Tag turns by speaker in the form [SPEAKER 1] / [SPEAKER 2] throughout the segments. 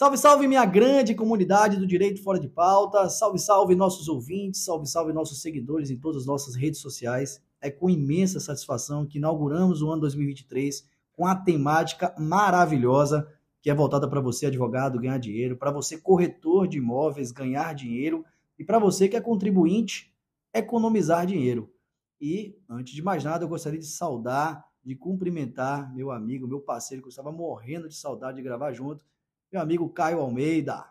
[SPEAKER 1] Salve, salve, minha grande comunidade do Direito Fora de Pauta. Salve, salve, nossos ouvintes. Salve, salve, nossos seguidores em todas as nossas redes sociais. É com imensa satisfação que inauguramos o ano 2023 com a temática maravilhosa que é voltada para você, advogado, ganhar dinheiro, para você, corretor de imóveis, ganhar dinheiro e para você que é contribuinte, economizar dinheiro. E, antes de mais nada, eu gostaria de saudar, de cumprimentar meu amigo, meu parceiro, que eu estava morrendo de saudade de gravar junto, meu amigo Caio Almeida.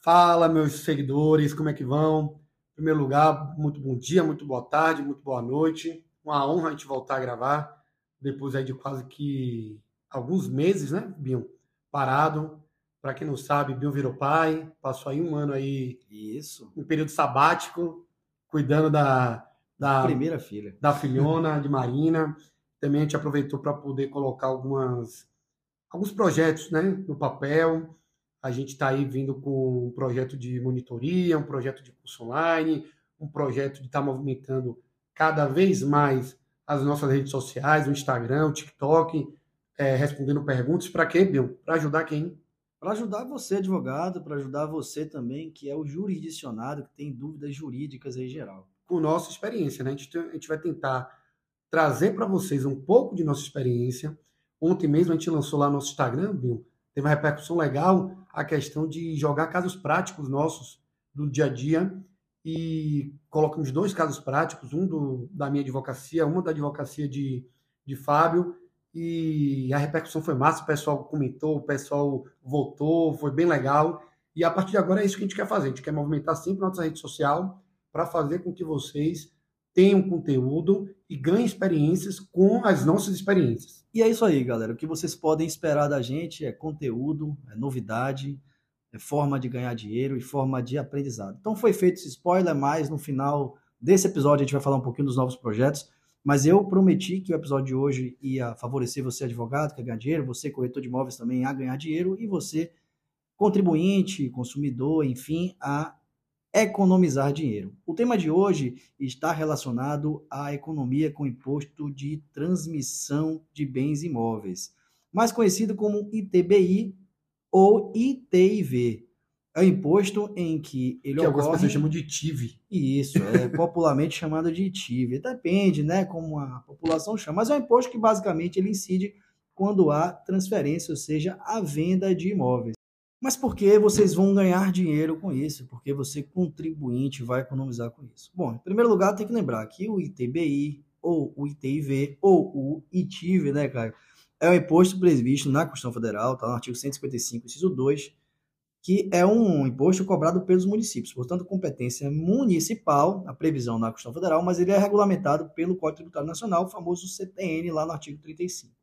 [SPEAKER 2] Fala, meus seguidores, como é que vão? Em primeiro lugar, muito bom dia, muito boa tarde, muito boa noite. Uma honra a gente voltar a gravar, depois aí de quase que alguns meses, né, Binho? Parado. Para quem não sabe, Binho virou pai, passou aí um ano aí.
[SPEAKER 1] Isso.
[SPEAKER 2] Um período sabático, cuidando da. Da
[SPEAKER 1] primeira filha.
[SPEAKER 2] Da filhona, de Marina. Também a gente aproveitou para poder colocar algumas alguns projetos né, no papel. A gente está aí vindo com um projeto de monitoria, um projeto de curso online, um projeto de estar tá movimentando cada vez mais as nossas redes sociais, o Instagram, o TikTok, é, respondendo perguntas. Para quê, Bill? Para ajudar quem?
[SPEAKER 1] Para ajudar você, advogado, para ajudar você também, que é o jurisdicionado, que tem dúvidas jurídicas em geral.
[SPEAKER 2] Com nossa experiência, né? A gente, a gente vai tentar trazer para vocês um pouco de nossa experiência, Ontem mesmo a gente lançou lá no nosso Instagram, Bill, teve uma repercussão legal a questão de jogar casos práticos nossos do dia a dia e colocamos dois casos práticos, um do, da minha advocacia, uma da advocacia de, de Fábio, e a repercussão foi massa, o pessoal comentou, o pessoal votou, foi bem legal. E a partir de agora é isso que a gente quer fazer. A gente quer movimentar sempre nossa rede social para fazer com que vocês tenham conteúdo e ganhem experiências com as nossas experiências.
[SPEAKER 1] E é isso aí, galera. O que vocês podem esperar da gente é conteúdo, é novidade, é forma de ganhar dinheiro e forma de aprendizado. Então foi feito esse spoiler, mas no final desse episódio a gente vai falar um pouquinho dos novos projetos. Mas eu prometi que o episódio de hoje ia favorecer você, advogado, que quer ganhar dinheiro, você, corretor de imóveis, também a ganhar dinheiro, e você, contribuinte, consumidor, enfim, a economizar dinheiro. O tema de hoje está relacionado à economia com imposto de transmissão de bens imóveis, mais conhecido como ITBI ou ITIV. É o imposto em que ele
[SPEAKER 2] que
[SPEAKER 1] ocorre...
[SPEAKER 2] algumas pessoas chamam de TIV.
[SPEAKER 1] Isso, é popularmente chamado de TIV. Depende, né, como a população chama, mas é um imposto que basicamente ele incide quando há transferência, ou seja, a venda de imóveis. Mas por que vocês vão ganhar dinheiro com isso? Porque você, contribuinte, vai economizar com isso. Bom, em primeiro lugar, tem que lembrar que o ITBI, ou o ITIV, ou o ITIV, né, Caio? É o imposto previsto na Constituição Federal, está no artigo 155, inciso 2, que é um imposto cobrado pelos municípios, portanto, competência municipal, a previsão na Constituição Federal, mas ele é regulamentado pelo Código Tributário Nacional, o famoso CTN, lá no artigo 35.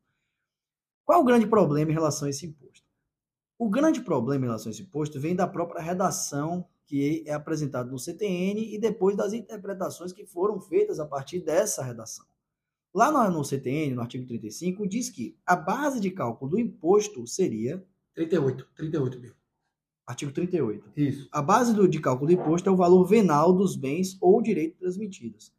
[SPEAKER 1] Qual o grande problema em relação a esse imposto? O grande problema em relação a esse imposto vem da própria redação que é apresentada no CTN e depois das interpretações que foram feitas a partir dessa redação. Lá no, CTN, no artigo 35, diz que a base de cálculo do imposto seria.
[SPEAKER 2] 38, 38 mil.
[SPEAKER 1] Artigo 38.
[SPEAKER 2] Isso.
[SPEAKER 1] A base do, de cálculo do imposto é o valor venal dos bens ou direitos transmitidos.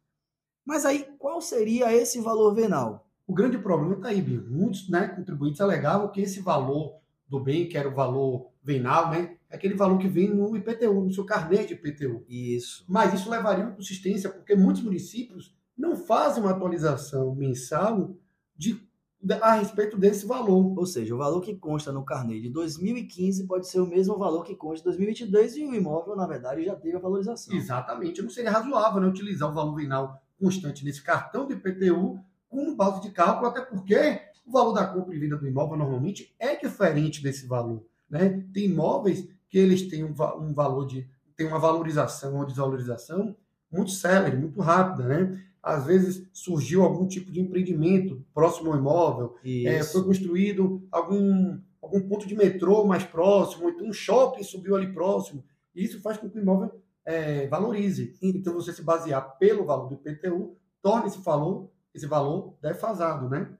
[SPEAKER 1] Mas aí, qual seria esse valor venal?
[SPEAKER 2] O grande problema está aí, Bia. Muitos né, contribuintes alegavam que esse valor do bem, que era o valor venal, né? É aquele valor que vem no IPTU, no seu carnê de IPTU.
[SPEAKER 1] Isso.
[SPEAKER 2] Mas isso levaria uma consistência, porque muitos municípios não fazem uma atualização mensal de, a respeito desse valor.
[SPEAKER 1] Ou seja, o valor que consta no carnê de 2015 pode ser o mesmo valor que consta de 2022 e o imóvel, na verdade, já teve a valorização.
[SPEAKER 2] Exatamente. Não seria razoável né, utilizar o valor venal constante nesse cartão de IPTU como base de cálculo, até porque o valor da compra e venda do imóvel normalmente é diferente desse valor. Né? Tem imóveis que eles têm um, um valor de. tem uma valorização ou desvalorização muito célere, muito rápida. Né? Às vezes surgiu algum tipo de empreendimento próximo ao imóvel, é, foi construído algum, algum ponto de metrô mais próximo, então um shopping subiu ali próximo. Isso faz com que o imóvel é, valorize. Então, você se basear pelo valor do IPTU, torna esse valor, esse valor defasado, né?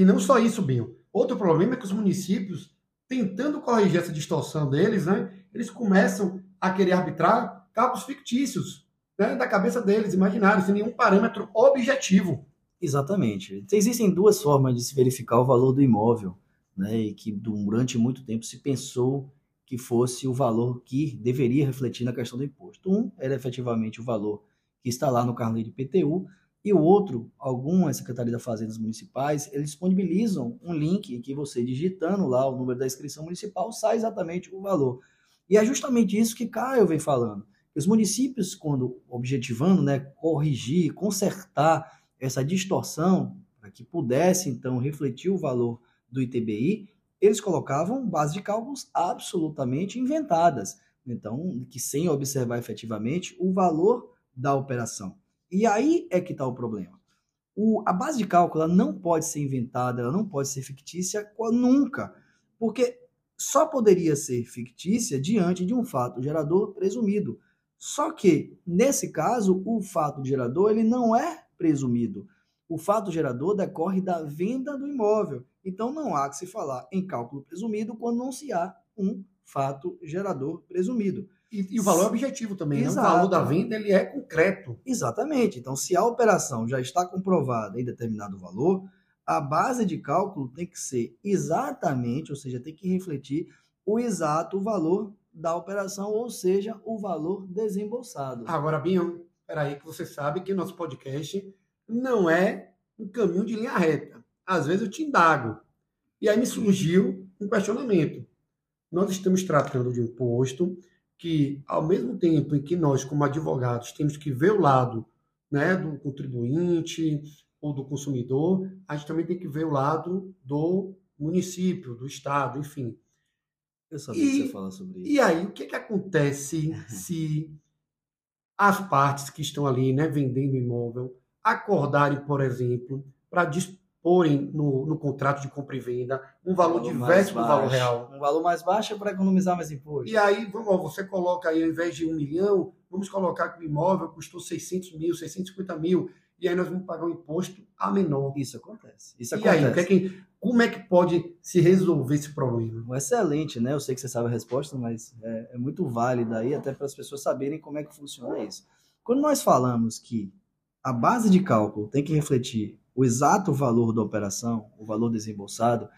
[SPEAKER 2] E não só isso, Binho. Outro problema é que os municípios, tentando corrigir essa distorção deles, né, eles começam a querer arbitrar cálculos fictícios né, da cabeça deles, imaginários, sem nenhum parâmetro objetivo.
[SPEAKER 1] Exatamente. Existem duas formas de se verificar o valor do imóvel, né, e que durante muito tempo se pensou que fosse o valor que deveria refletir na questão do imposto. Um era efetivamente o valor que está lá no carnê de PTU, e o outro, algumas secretarias da Fazendas Municipais, eles disponibilizam um link que você, digitando lá o número da inscrição municipal, sai exatamente o valor. E é justamente isso que Caio vem falando. Os municípios, quando objetivando né, corrigir, consertar essa distorção, para que pudesse, então, refletir o valor do ITBI, eles colocavam bases de cálculos absolutamente inventadas. Então, que sem observar efetivamente o valor da operação. E aí é que está o problema. O, a base de cálculo não pode ser inventada, ela não pode ser fictícia nunca, porque só poderia ser fictícia diante de um fato gerador presumido. Só que, nesse caso, o fato gerador ele não é presumido. O fato gerador decorre da venda do imóvel. Então, não há que se falar em cálculo presumido quando não se há um fato gerador presumido.
[SPEAKER 2] E, e o valor é objetivo também, né? O valor da venda ele é concreto.
[SPEAKER 1] Exatamente. Então, se a operação já está comprovada em determinado valor, a base de cálculo tem que ser exatamente, ou seja, tem que refletir o exato valor da operação, ou seja, o valor desembolsado.
[SPEAKER 2] Agora, Binho, peraí que você sabe que nosso podcast não é um caminho de linha reta. Às vezes eu te indago. E aí me surgiu um questionamento. Nós estamos tratando de um imposto que, ao mesmo tempo em que nós, como advogados, temos que ver o lado né, do contribuinte ou do consumidor, a gente também tem que ver o lado do município, do estado, enfim.
[SPEAKER 1] Eu sabia e, que você falar sobre isso.
[SPEAKER 2] E aí, o que, que acontece se as partes que estão ali né, vendendo imóvel acordarem, por exemplo, para disporem no, no, contrato de compra e venda um valor, valor diverso do valor real.
[SPEAKER 1] Um valor mais baixo para economizar mais imposto.
[SPEAKER 2] E aí, vamos, você coloca aí, ao invés de um milhão, vamos colocar que o imóvel custou 600 mil, 650 mil, e aí nós vamos pagar um imposto a menor.
[SPEAKER 1] Isso acontece. Isso
[SPEAKER 2] e
[SPEAKER 1] acontece.
[SPEAKER 2] aí, que é que, como é que pode se resolver esse problema?
[SPEAKER 1] Excelente, né? Eu sei que você sabe a resposta, mas é, é muito válida aí, até para as pessoas saberem como é que funciona isso. Quando nós falamos que a base de cálculo tem que refletir o exato valor da operação, o valor desembolsado,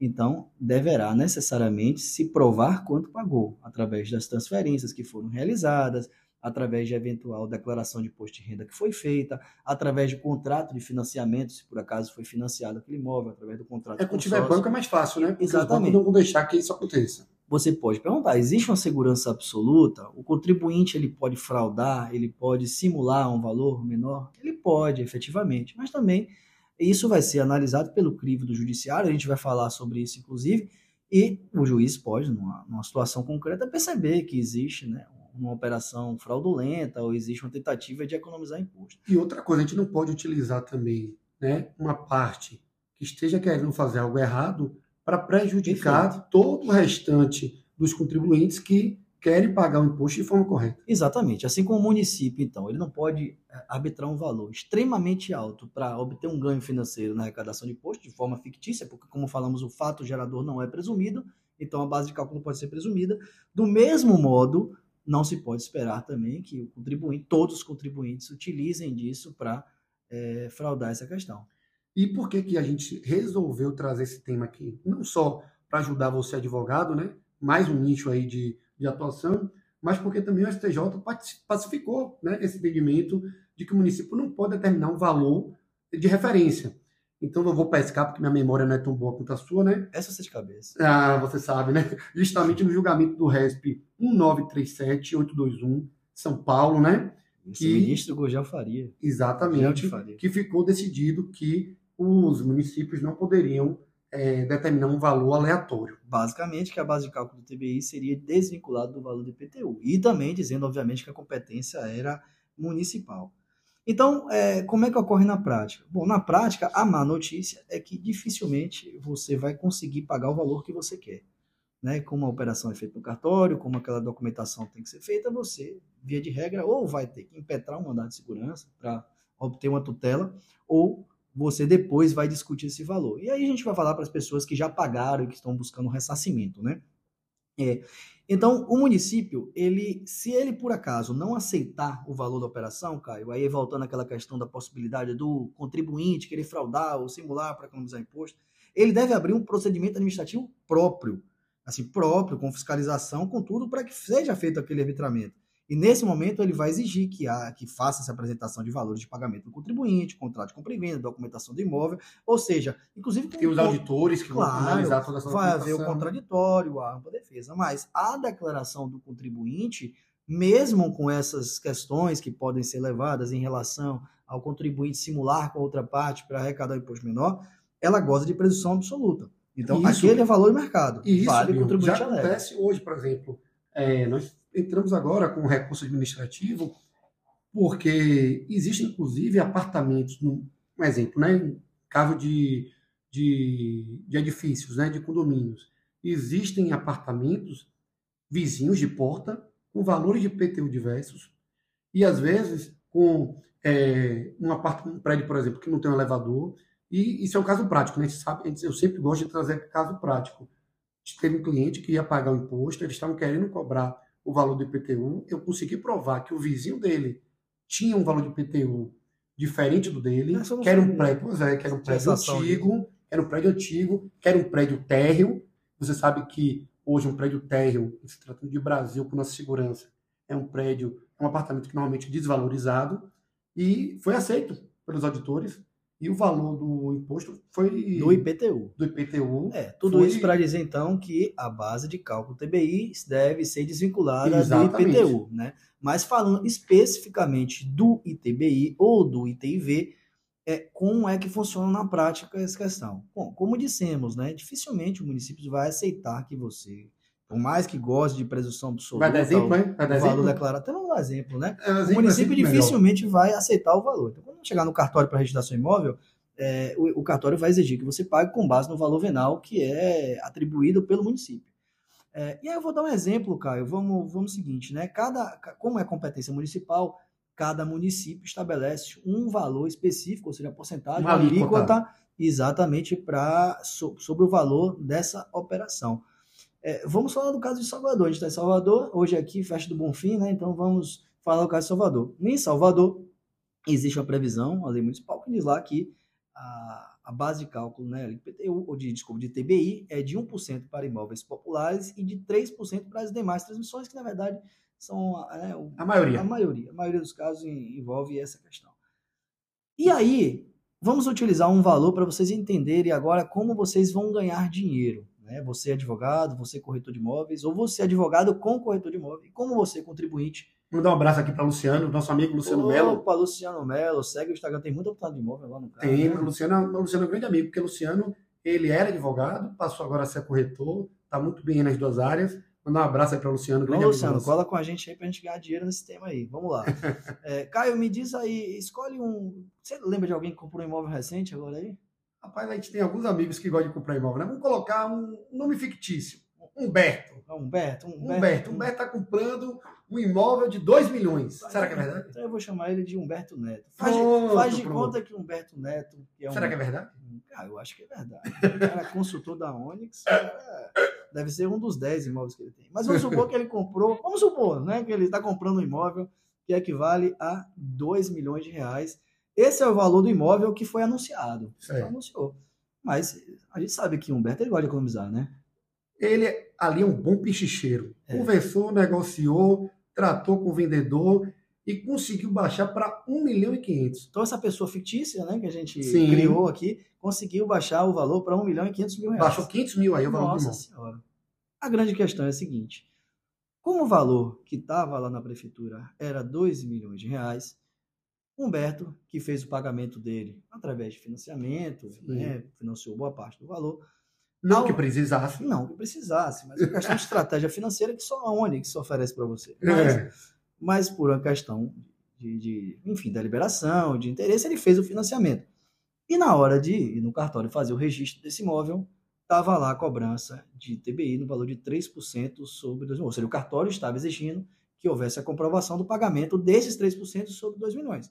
[SPEAKER 1] então deverá necessariamente se provar quanto pagou, através das transferências que foram realizadas, através de eventual declaração de imposto de renda que foi feita, através de contrato de financiamento, se por acaso foi financiado aquele imóvel, através do contrato.
[SPEAKER 2] É quando tiver banco é mais fácil, né?
[SPEAKER 1] Porque Exatamente.
[SPEAKER 2] não vão deixar que isso aconteça.
[SPEAKER 1] Você pode perguntar, existe uma segurança absoluta? O contribuinte ele pode fraudar, ele pode simular um valor menor? Ele pode, efetivamente, mas também isso vai ser analisado pelo crivo do judiciário, a gente vai falar sobre isso, inclusive, e o juiz pode, numa, numa situação concreta, perceber que existe né, uma operação fraudulenta ou existe uma tentativa de economizar imposto.
[SPEAKER 2] E outra coisa, a gente não pode utilizar também né, uma parte que esteja querendo fazer algo errado para prejudicar Perfeito. todo o restante dos contribuintes que querem pagar o imposto de forma correta.
[SPEAKER 1] Exatamente. Assim como o município, então, ele não pode é, arbitrar um valor extremamente alto para obter um ganho financeiro na arrecadação de imposto de forma fictícia, porque, como falamos, o fato gerador não é presumido, então a base de cálculo pode ser presumida. Do mesmo modo, não se pode esperar também que o contribuinte, todos os contribuintes utilizem disso para é, fraudar essa questão.
[SPEAKER 2] E por que, que a gente resolveu trazer esse tema aqui? Não só para ajudar você, advogado, né? mais um nicho aí de, de atuação, mas porque também o STJ pacificou né, esse entendimento de que o município não pode determinar um valor de referência. Então eu vou pescar porque minha memória não é tão boa quanto a sua, né?
[SPEAKER 1] Essa você de cabeça.
[SPEAKER 2] Ah, você sabe, né? Justamente no julgamento do RESP 1937821, São Paulo, né?
[SPEAKER 1] Esse que, ministro Gurgel Faria.
[SPEAKER 2] Exatamente. Faria. Que ficou decidido que os municípios não poderiam é, determinar um valor aleatório.
[SPEAKER 1] Basicamente, que a base de cálculo do TBI seria desvinculada do valor do IPTU. E também dizendo, obviamente, que a competência era municipal. Então, é, como é que ocorre na prática? Bom, na prática, a má notícia é que dificilmente você vai conseguir pagar o valor que você quer. Né? Como a operação é feita no cartório, como aquela documentação tem que ser feita, você, via de regra, ou vai ter que impetrar um mandado de segurança para obter uma tutela, ou você depois vai discutir esse valor. E aí a gente vai falar para as pessoas que já pagaram e que estão buscando ressarcimento, né? É, então, o município, ele, se ele por acaso não aceitar o valor da operação, Caio, aí voltando àquela questão da possibilidade do contribuinte querer fraudar ou simular para economizar imposto, ele deve abrir um procedimento administrativo próprio. assim, próprio, com fiscalização, com tudo, para que seja feito aquele arbitramento. E nesse momento ele vai exigir que, há, que faça essa apresentação de valores de pagamento do contribuinte, contrato de compra e venda, documentação do imóvel, ou seja, inclusive
[SPEAKER 2] tem os auditores que
[SPEAKER 1] claro,
[SPEAKER 2] vão analisar toda essa
[SPEAKER 1] vai haver o contraditório, a ampla defesa, mas a declaração do contribuinte, mesmo com essas questões que podem ser levadas em relação ao contribuinte simular com outra parte para arrecadar o imposto menor, ela goza de presunção absoluta. Então, isso, aquele é valor do mercado.
[SPEAKER 2] Isso, vale contribuinte já acontece hoje, por exemplo. É, nós entramos agora com recurso administrativo, porque existem, inclusive, apartamentos, um exemplo, né? caso de, de, de edifícios, né? de condomínios. Existem apartamentos vizinhos de porta com valores de PTU diversos e, às vezes, com é, um, um prédio, por exemplo, que não tem um elevador. E isso é um caso prático, né? Sabe, eu sempre gosto de trazer caso prático. Teve um cliente que ia pagar o imposto, eles estavam querendo cobrar o valor do IPTU, eu consegui provar que o vizinho dele tinha um valor de IPTU diferente do dele, que era um prédio, pois é, que era um prédio antigo, era um prédio antigo, que era um prédio térreo. Você sabe que hoje um prédio térreo, se tratando de Brasil com nossa segurança, é um prédio, é um apartamento que normalmente é desvalorizado e foi aceito pelos auditores e o valor do imposto foi.
[SPEAKER 1] Do IPTU.
[SPEAKER 2] Do IPTU.
[SPEAKER 1] É, tudo foi... isso para dizer então que a base de cálculo TBI deve ser desvinculada Exatamente. do IPTU, né? Mas falando especificamente do ITBI ou do ITIV, é, como é que funciona na prática essa questão? Bom, como dissemos, né? Dificilmente o município vai aceitar que você por mais que goste de presunção absoluta,
[SPEAKER 2] vai dar exemplo? Vai dar
[SPEAKER 1] o valor declarado, dá exemplo, né? É, o município dificilmente melhor. vai aceitar o valor. Então, quando chegar no cartório para registrar seu imóvel, é, o, o, cartório vai exigir que você pague com base no valor venal que é atribuído pelo município. É, e aí eu vou dar um exemplo, Caio. Vamos, vamos o seguinte, né? Cada, como é competência municipal, cada município estabelece um valor específico, ou seja, a porcentagem, uma alíquota, exatamente para so, sobre o valor dessa operação. É, vamos falar do caso de Salvador. A gente está em Salvador, hoje aqui, festa do Bonfim, né? Então vamos falar do caso de Salvador. Em Salvador, existe uma previsão, a lei municipal, que diz lá que a, a base de cálculo, né, IPTU, ou de, desculpa, de TBI, é de 1% para imóveis populares e de 3% para as demais transmissões, que na verdade são
[SPEAKER 2] é, o, a maioria.
[SPEAKER 1] A maioria. A maioria dos casos envolve essa questão. E aí, vamos utilizar um valor para vocês entenderem agora como vocês vão ganhar dinheiro. Né? Você é advogado, você é corretor de imóveis, ou você é advogado com corretor de imóveis, e como você é contribuinte.
[SPEAKER 2] Mandar um abraço aqui para Luciano, nosso amigo Luciano Melo.
[SPEAKER 1] Opa, Luciano Melo, segue o Instagram, tem muita oportunidade de imóvel lá no
[SPEAKER 2] canal. Tem, né? Luciano, Luciano é um grande amigo, porque Luciano, ele era advogado, passou agora a ser corretor, está muito bem nas duas áreas. Mandar um abraço aí para Luciano.
[SPEAKER 1] Grande Luciano, cola com a gente aí para a gente ganhar dinheiro nesse tema aí. Vamos lá. é, Caio, me diz aí, escolhe um. Você lembra de alguém que comprou um imóvel recente agora aí?
[SPEAKER 2] Rapaz, a gente tem alguns amigos que gostam de comprar imóvel, né? Vamos colocar um nome fictício. Humberto.
[SPEAKER 1] Humberto.
[SPEAKER 2] Humberto. Humberto. Humberto está comprando um imóvel de 2 milhões. Será que é verdade?
[SPEAKER 1] Então eu vou chamar ele de Humberto Neto. Faz, pronto, faz de pronto. conta que Humberto Neto.
[SPEAKER 2] Que é um... Será que é verdade?
[SPEAKER 1] Ah, eu acho que é verdade. O cara é consultor da Onyx. Cara, deve ser um dos 10 imóveis que ele tem. Mas vamos supor que ele comprou. Vamos supor, né? Que ele está comprando um imóvel que equivale a 2 milhões de reais esse é o valor do imóvel que foi anunciado. Certo. Anunciou. Mas a gente sabe que Humberto ele gosta de economizar, né?
[SPEAKER 2] Ele ali é um bom pichicheiro. É. Conversou, negociou, tratou com o vendedor e conseguiu baixar para 1 milhão e 500.
[SPEAKER 1] Então essa pessoa fictícia, né, que a gente Sim. criou aqui, conseguiu baixar o valor para 1 milhão e 500 mil reais.
[SPEAKER 2] Baixou 500 mil aí o valor
[SPEAKER 1] Nossa senhora. A grande questão é a seguinte. Como o valor que estava lá na prefeitura era 2 milhões de reais, Humberto, que fez o pagamento dele através de financiamento, né, financiou boa parte do valor.
[SPEAKER 2] Não ao... que precisasse.
[SPEAKER 1] Não que precisasse, mas é uma questão de estratégia financeira que só a Onix oferece para você. Mas, é. mas, por uma questão de, de, enfim, da liberação, de interesse, ele fez o financiamento. E na hora de ir no cartório fazer o registro desse imóvel, estava lá a cobrança de TBI no valor de 3% sobre 2 milhões. Ou seja, o cartório estava exigindo que houvesse a comprovação do pagamento desses 3% sobre 2 milhões.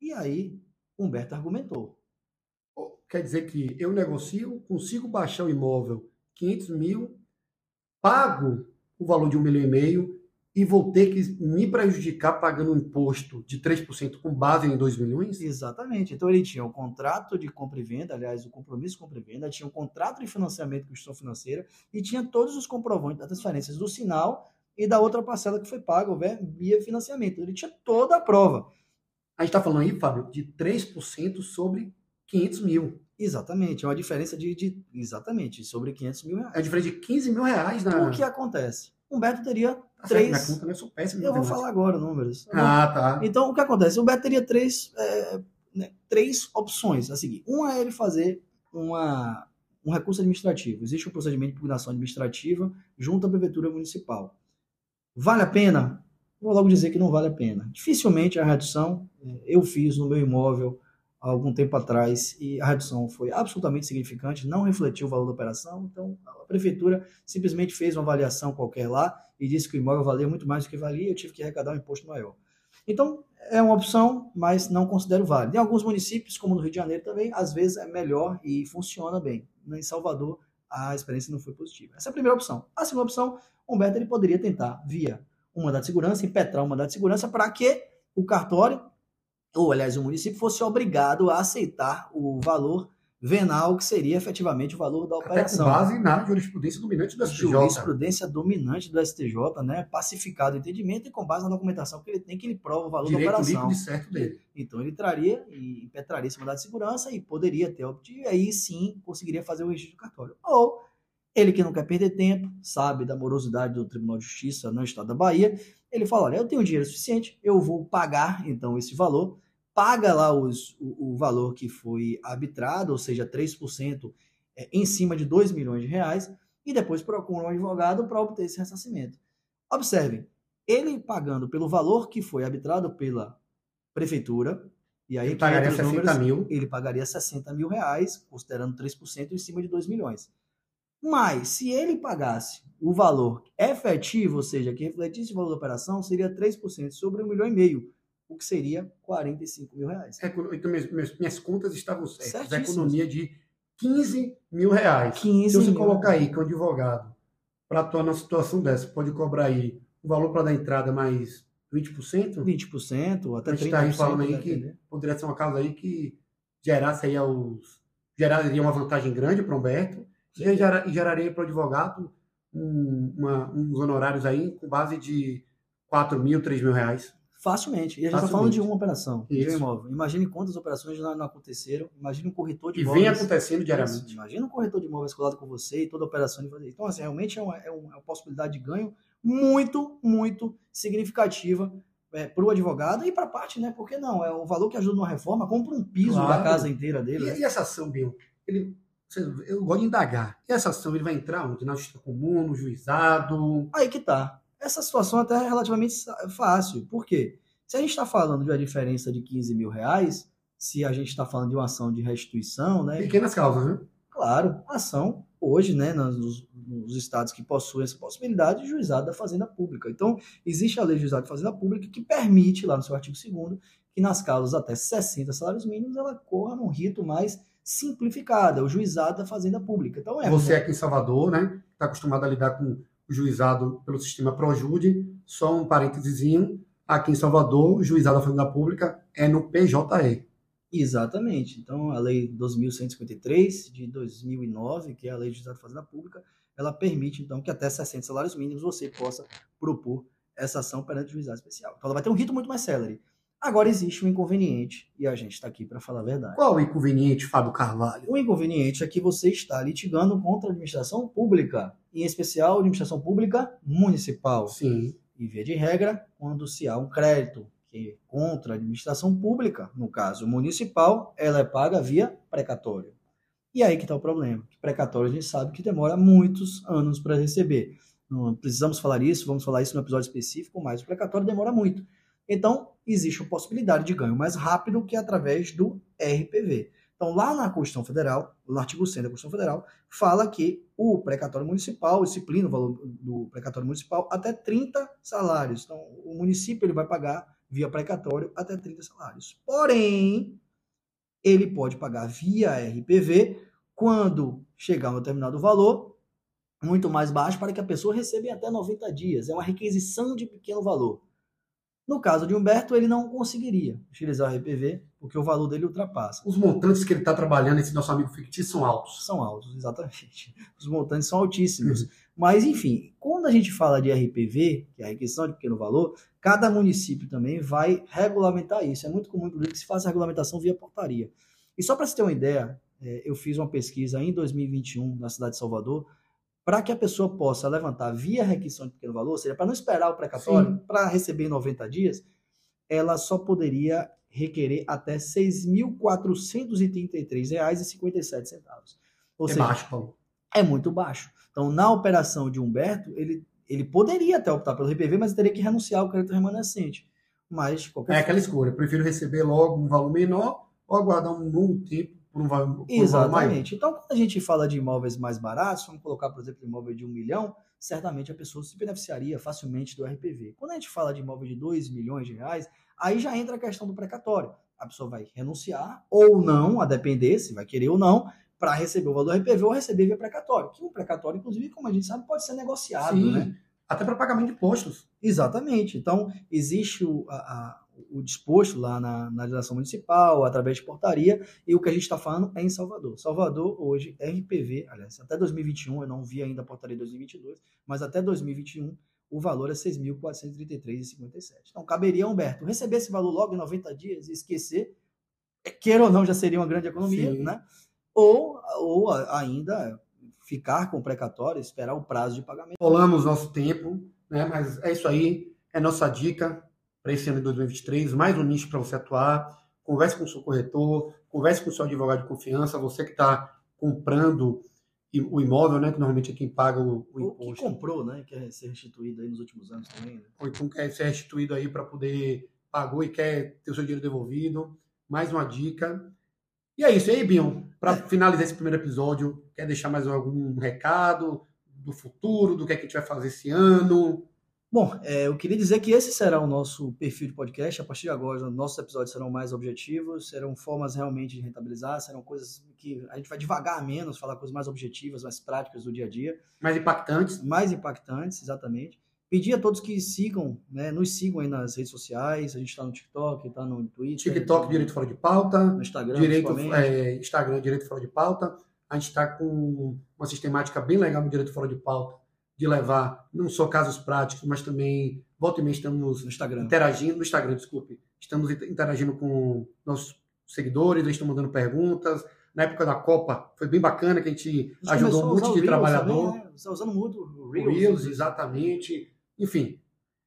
[SPEAKER 1] E aí, Humberto argumentou.
[SPEAKER 2] Quer dizer que eu negocio, consigo baixar o imóvel 500 mil, pago o valor de um milhão e meio e vou ter que me prejudicar pagando um imposto de 3% com base em 2 milhões?
[SPEAKER 1] Exatamente. Então ele tinha o contrato de compra e venda, aliás, o compromisso de compra e venda, tinha o contrato de financiamento com instituição financeira e tinha todos os comprovantes das transferências do sinal e da outra parcela que foi paga via financiamento. Ele tinha toda a prova.
[SPEAKER 2] A gente está falando aí, Fábio, de 3% sobre 500 mil.
[SPEAKER 1] Exatamente, é uma diferença de, de, Exatamente, sobre 500 mil reais.
[SPEAKER 2] É a diferença de 15 mil reais na.
[SPEAKER 1] O que acontece? Humberto teria
[SPEAKER 2] Tá
[SPEAKER 1] três.
[SPEAKER 2] certo, minha conta, né? Eu sou péssimo. em
[SPEAKER 1] Eu vou falar agora números.
[SPEAKER 2] Ah, tá.
[SPEAKER 1] Então, o que acontece? O Humberto teria três, é, né, três opções a seguir. Uma é ele fazer uma, um recurso administrativo. Existe um procedimento de impugnação administrativa junto à Prefeitura Municipal. Vale a pena? Vou logo dizer que não vale a pena. Dificilmente a redução, eh, eu fiz no meu imóvel há algum tempo atrás e a redução foi absolutamente significante, não refletiu o valor da operação, então a prefeitura simplesmente fez uma avaliação qualquer lá e disse que o imóvel valia muito mais do que valia e eu tive que arrecadar um imposto maior. Então, é uma opção, mas não considero válida. Em alguns municípios, como no Rio de Janeiro também, às vezes é melhor e funciona bem. Em Salvador, a experiência não foi positiva. Essa é a primeira opção. A segunda opção, Humberto ele poderia tentar, via um mandado de segurança, impetrar um mandado de segurança para que o cartório, ou aliás, o município, fosse obrigado a aceitar o valor venal, que seria efetivamente o valor da
[SPEAKER 2] Até com
[SPEAKER 1] operação.
[SPEAKER 2] base na jurisprudência dominante do STJ.
[SPEAKER 1] Jurisprudência dominante do STJ, né? Pacificado o entendimento e com base na documentação que ele tem, que ele prova o valor da
[SPEAKER 2] Direito
[SPEAKER 1] operação.
[SPEAKER 2] líquido e certo dele.
[SPEAKER 1] Então ele traria e impetraria esse mandado de segurança e poderia ter obtido, e aí sim conseguiria fazer o registro do cartório. Ou ele que não quer perder tempo, sabe da morosidade do Tribunal de Justiça no estado da Bahia, ele fala: olha, eu tenho dinheiro suficiente, eu vou pagar então esse valor, paga lá os, o, o valor que foi arbitrado, ou seja, 3% é, em cima de 2 milhões de reais, e depois procura um advogado para obter esse ressarcimento. Observe, ele pagando pelo valor que foi arbitrado pela prefeitura, e aí
[SPEAKER 2] Ele pagaria
[SPEAKER 1] entra os
[SPEAKER 2] 60
[SPEAKER 1] números,
[SPEAKER 2] mil.
[SPEAKER 1] ele pagaria 60 mil reais, considerando 3% em cima de 2 milhões. Mas, se ele pagasse o valor efetivo, ou seja, que refletisse o valor da operação, seria 3% sobre 1 milhão e meio, o que seria 45 mil reais.
[SPEAKER 2] Econo- Então, minhas, minhas- contas estavam certas. A economia de 15 mil reais.
[SPEAKER 1] 15
[SPEAKER 2] Se você
[SPEAKER 1] mil
[SPEAKER 2] colocar aí que um advogado, para atuar numa situação dessa, pode cobrar aí o valor para dar entrada mais 20%,
[SPEAKER 1] 20%, até
[SPEAKER 2] A gente
[SPEAKER 1] 30%.
[SPEAKER 2] tá aí falando aí que- poderia ser uma causa aí que gerasse aí aos, geraria uma vantagem grande para o Humberto e gera- e geraria para o advogado um- uma- uns honorários aí com base de 4 mil, 3 mil reais.
[SPEAKER 1] Facilmente. E a gente está falando de uma operação, de um
[SPEAKER 2] Isso.
[SPEAKER 1] imóvel. Imagine quantas operações não, não aconteceram. Imagine um corretor de
[SPEAKER 2] E
[SPEAKER 1] imóveis.
[SPEAKER 2] vem acontecendo
[SPEAKER 1] Isso,
[SPEAKER 2] diariamente.
[SPEAKER 1] Imagina um corretor de imóveis colado com você e toda a operação de fazer. Então, assim, realmente é uma, é uma possibilidade de ganho muito, muito significativa para o advogado e para a parte, né? Porque não, é um valor que ajuda numa reforma, compra um piso
[SPEAKER 2] Claro.
[SPEAKER 1] da casa inteira dele. né?
[SPEAKER 2] E, e essa ação, Bill? Ele, eu gosto de indagar. E essa ação ele vai entrar onde? Na justiça comum, no juizado?
[SPEAKER 1] Aí que tá. Essa situação até é relativamente fácil. Por quê? Se a gente está falando de uma diferença de 15 mil reais, se a gente está falando de uma ação de restituição, né?
[SPEAKER 2] Pequenas causas, né?
[SPEAKER 1] Claro, ação hoje, né, nos, nos estados que possuem essa possibilidade, juizado da Fazenda Pública. Então, existe a lei de juizado da Fazenda Pública que permite, lá no seu artigo 2 que nas causas até 60 salários mínimos, ela corra num rito mais simplificado, é o juizado da Fazenda Pública. Então, é
[SPEAKER 2] Você aqui em Salvador, né? Está acostumado a lidar com o juizado pelo sistema Projude. Só um parênteses. Aqui em Salvador, o juizado da Fazenda Pública é no PJE.
[SPEAKER 1] Exatamente. Então, a Lei 12.153 de 2009, que é a Lei de Juizado da Fazenda Pública, ela permite, então, que até 60 salários mínimos você possa propor essa ação perante o juizado especial. Então, ela vai ter um rito muito mais célere. Agora, existe um inconveniente, e a gente está aqui para falar a verdade.
[SPEAKER 2] Qual o inconveniente, Fábio Carvalho?
[SPEAKER 1] O inconveniente é que você está litigando contra a administração pública, em especial a administração pública municipal.
[SPEAKER 2] Sim.
[SPEAKER 1] E via de regra, quando se há um crédito que é contra a administração pública, no caso municipal, ela é paga via precatório. E aí que está o problema. Que precatório a gente sabe que demora muitos anos para receber. Não precisamos falar isso, vamos falar isso no episódio específico, mas o precatório demora muito. Então, existe a possibilidade de ganho mais rápido que através do RPV. Então, lá na Constituição Federal, no artigo 100 da Constituição Federal, fala que o precatório municipal disciplina o valor do precatório municipal até 30 salários. Então, o município ele vai pagar via precatório até 30 salários. Porém, ele pode pagar via RPV quando chegar a um determinado valor, muito mais baixo para que a pessoa receba até 90 dias. É uma requisição de pequeno valor. No caso de Humberto, ele não conseguiria utilizar o RPV, porque o valor dele ultrapassa.
[SPEAKER 2] Os montantes que ele está trabalhando, esse nosso amigo fictício, são altos.
[SPEAKER 1] São altos, exatamente. Os montantes são altíssimos. Uhum. Mas, enfim, quando a gente fala de RPV, que é a requisição de pequeno valor, cada município também vai regulamentar isso. É muito comum, inclusive, que se faça regulamentação via portaria. E só para você ter uma ideia, é, eu fiz uma pesquisa em 2021 na cidade de Salvador, para que a pessoa possa levantar via requisição de pequeno valor, ou seja, para não esperar o precatório, para receber em 90 dias, ela só poderia requerer até R$ 6.433,57. Ou
[SPEAKER 2] é
[SPEAKER 1] seja,
[SPEAKER 2] baixo, Paulo.
[SPEAKER 1] É muito baixo. Então, na operação de Humberto, ele, ele poderia até optar pelo RPV, mas teria que renunciar ao crédito remanescente. Mas,
[SPEAKER 2] qualquer É aquela escolha. Eu prefiro receber logo um valor menor ou aguardar um longo tempo um valor, por
[SPEAKER 1] Exatamente. Um então, quando a gente fala de imóveis mais baratos, vamos colocar, por exemplo, imóvel de um milhão, certamente a pessoa se beneficiaria facilmente do RPV. Quando a gente fala de imóvel de 2 milhões de reais, aí já entra a questão do precatório. A pessoa vai renunciar ou não, a depender se vai querer ou não, para receber o valor do RPV ou receber via precatório. Que o precatório, inclusive, como a gente sabe, pode ser negociado, Sim, né?
[SPEAKER 2] Até para pagamento de impostos.
[SPEAKER 1] Exatamente. Então, existe o, a, o disposto lá na, na legislação municipal, através de portaria, e o que a gente está falando é em Salvador. Salvador, hoje, RPV, aliás, até 2021, eu não vi ainda a portaria de 2022, mas até 2021, o valor é 6.433,57. Então, caberia a Humberto receber esse valor logo em 90 dias e esquecer, é, queira ou não, já seria uma grande economia, Sim. né? Ou, ou ainda ficar com o precatório, esperar o prazo de pagamento.
[SPEAKER 2] Rolamos nosso tempo, né? mas é isso aí, é nossa dica para esse ano de 2023, mais um nicho para você atuar. Converse com o seu corretor, converse com o seu advogado de confiança, você que está comprando o imóvel, né, que normalmente é quem paga o, o imposto.
[SPEAKER 1] que comprou, né, quer ser restituído aí nos últimos anos também. Né?
[SPEAKER 2] Ou então quer ser restituído aí para poder pagou e quer ter o seu dinheiro devolvido. Mais uma dica. E é isso. E aí, Bion, para é. finalizar esse primeiro episódio, quer deixar mais algum recado do futuro, do que, é que a gente vai fazer esse ano?
[SPEAKER 1] Bom, é, eu queria dizer que esse será o nosso perfil de podcast. A partir de agora, nossos episódios serão mais objetivos, serão formas realmente de rentabilizar, serão coisas que a gente vai devagar menos, falar coisas mais objetivas, mais práticas do dia a dia.
[SPEAKER 2] Mais impactantes.
[SPEAKER 1] Mais impactantes, exatamente. Pedir a todos que sigam, né, nos sigam aí nas redes sociais. A gente está no TikTok, está no Twitter.
[SPEAKER 2] TikTok, tá Direito Fora de Pauta.
[SPEAKER 1] No Instagram,
[SPEAKER 2] Direito, é, Instagram, Direito Fora de Pauta. A gente está com uma sistemática bem legal no Direito Fora de Pauta de levar não só casos práticos, mas também volta e meia estamos no Instagram. interagindo no Instagram, desculpe. Estamos interagindo com nossos seguidores, eles estão mandando perguntas. Na época da Copa foi bem bacana que a gente a ajudou um monte de trabalhador.
[SPEAKER 1] Também, né? Você usando muito
[SPEAKER 2] o Reels, Reels exatamente. Enfim,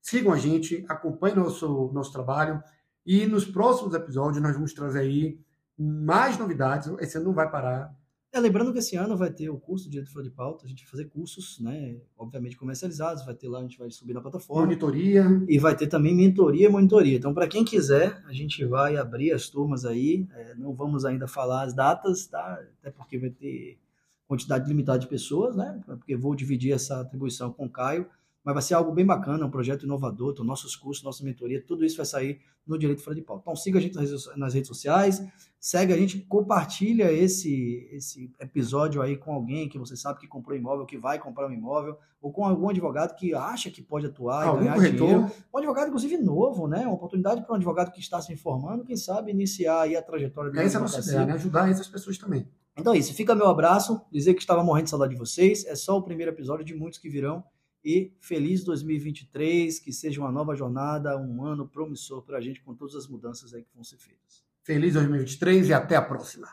[SPEAKER 2] sigam a gente, acompanhem nosso nosso trabalho e nos próximos episódios nós vamos trazer aí mais novidades. Esse ano não vai parar.
[SPEAKER 1] É, lembrando que esse ano vai ter o curso de Direito Fora de Pauta, a gente vai fazer cursos, né, obviamente comercializados, vai ter lá, a gente vai subir na plataforma.
[SPEAKER 2] Monitoria.
[SPEAKER 1] E vai ter também mentoria e monitoria. Então, para quem quiser, a gente vai abrir as turmas aí, é, não vamos ainda falar as datas, tá? Até porque vai ter quantidade limitada de pessoas, né? Porque vou dividir essa atribuição com o Caio, mas vai ser algo bem bacana, um projeto inovador, então nossos cursos, nossa mentoria, tudo isso vai sair no Direito Fora de Pauta. Então siga a gente nas redes sociais, segue a gente, compartilha esse, esse episódio aí com alguém que você sabe que comprou imóvel, que vai comprar um imóvel, ou com algum advogado que acha que pode atuar
[SPEAKER 2] algum e ganhar corretor. dinheiro.
[SPEAKER 1] Um advogado, inclusive, novo, né? Uma oportunidade para um advogado que está se informando, quem sabe iniciar aí a trajetória.
[SPEAKER 2] Essa é a nossa ideia, né? Ajudar essas pessoas também.
[SPEAKER 1] Então é isso, fica meu abraço, dizer que estava morrendo de saudade de vocês, é só o primeiro episódio de muitos que virão, e feliz 2023, que seja uma nova jornada, um ano promissor para a gente com todas as mudanças aí que vão ser feitas.
[SPEAKER 2] Feliz 2023 e até a próxima.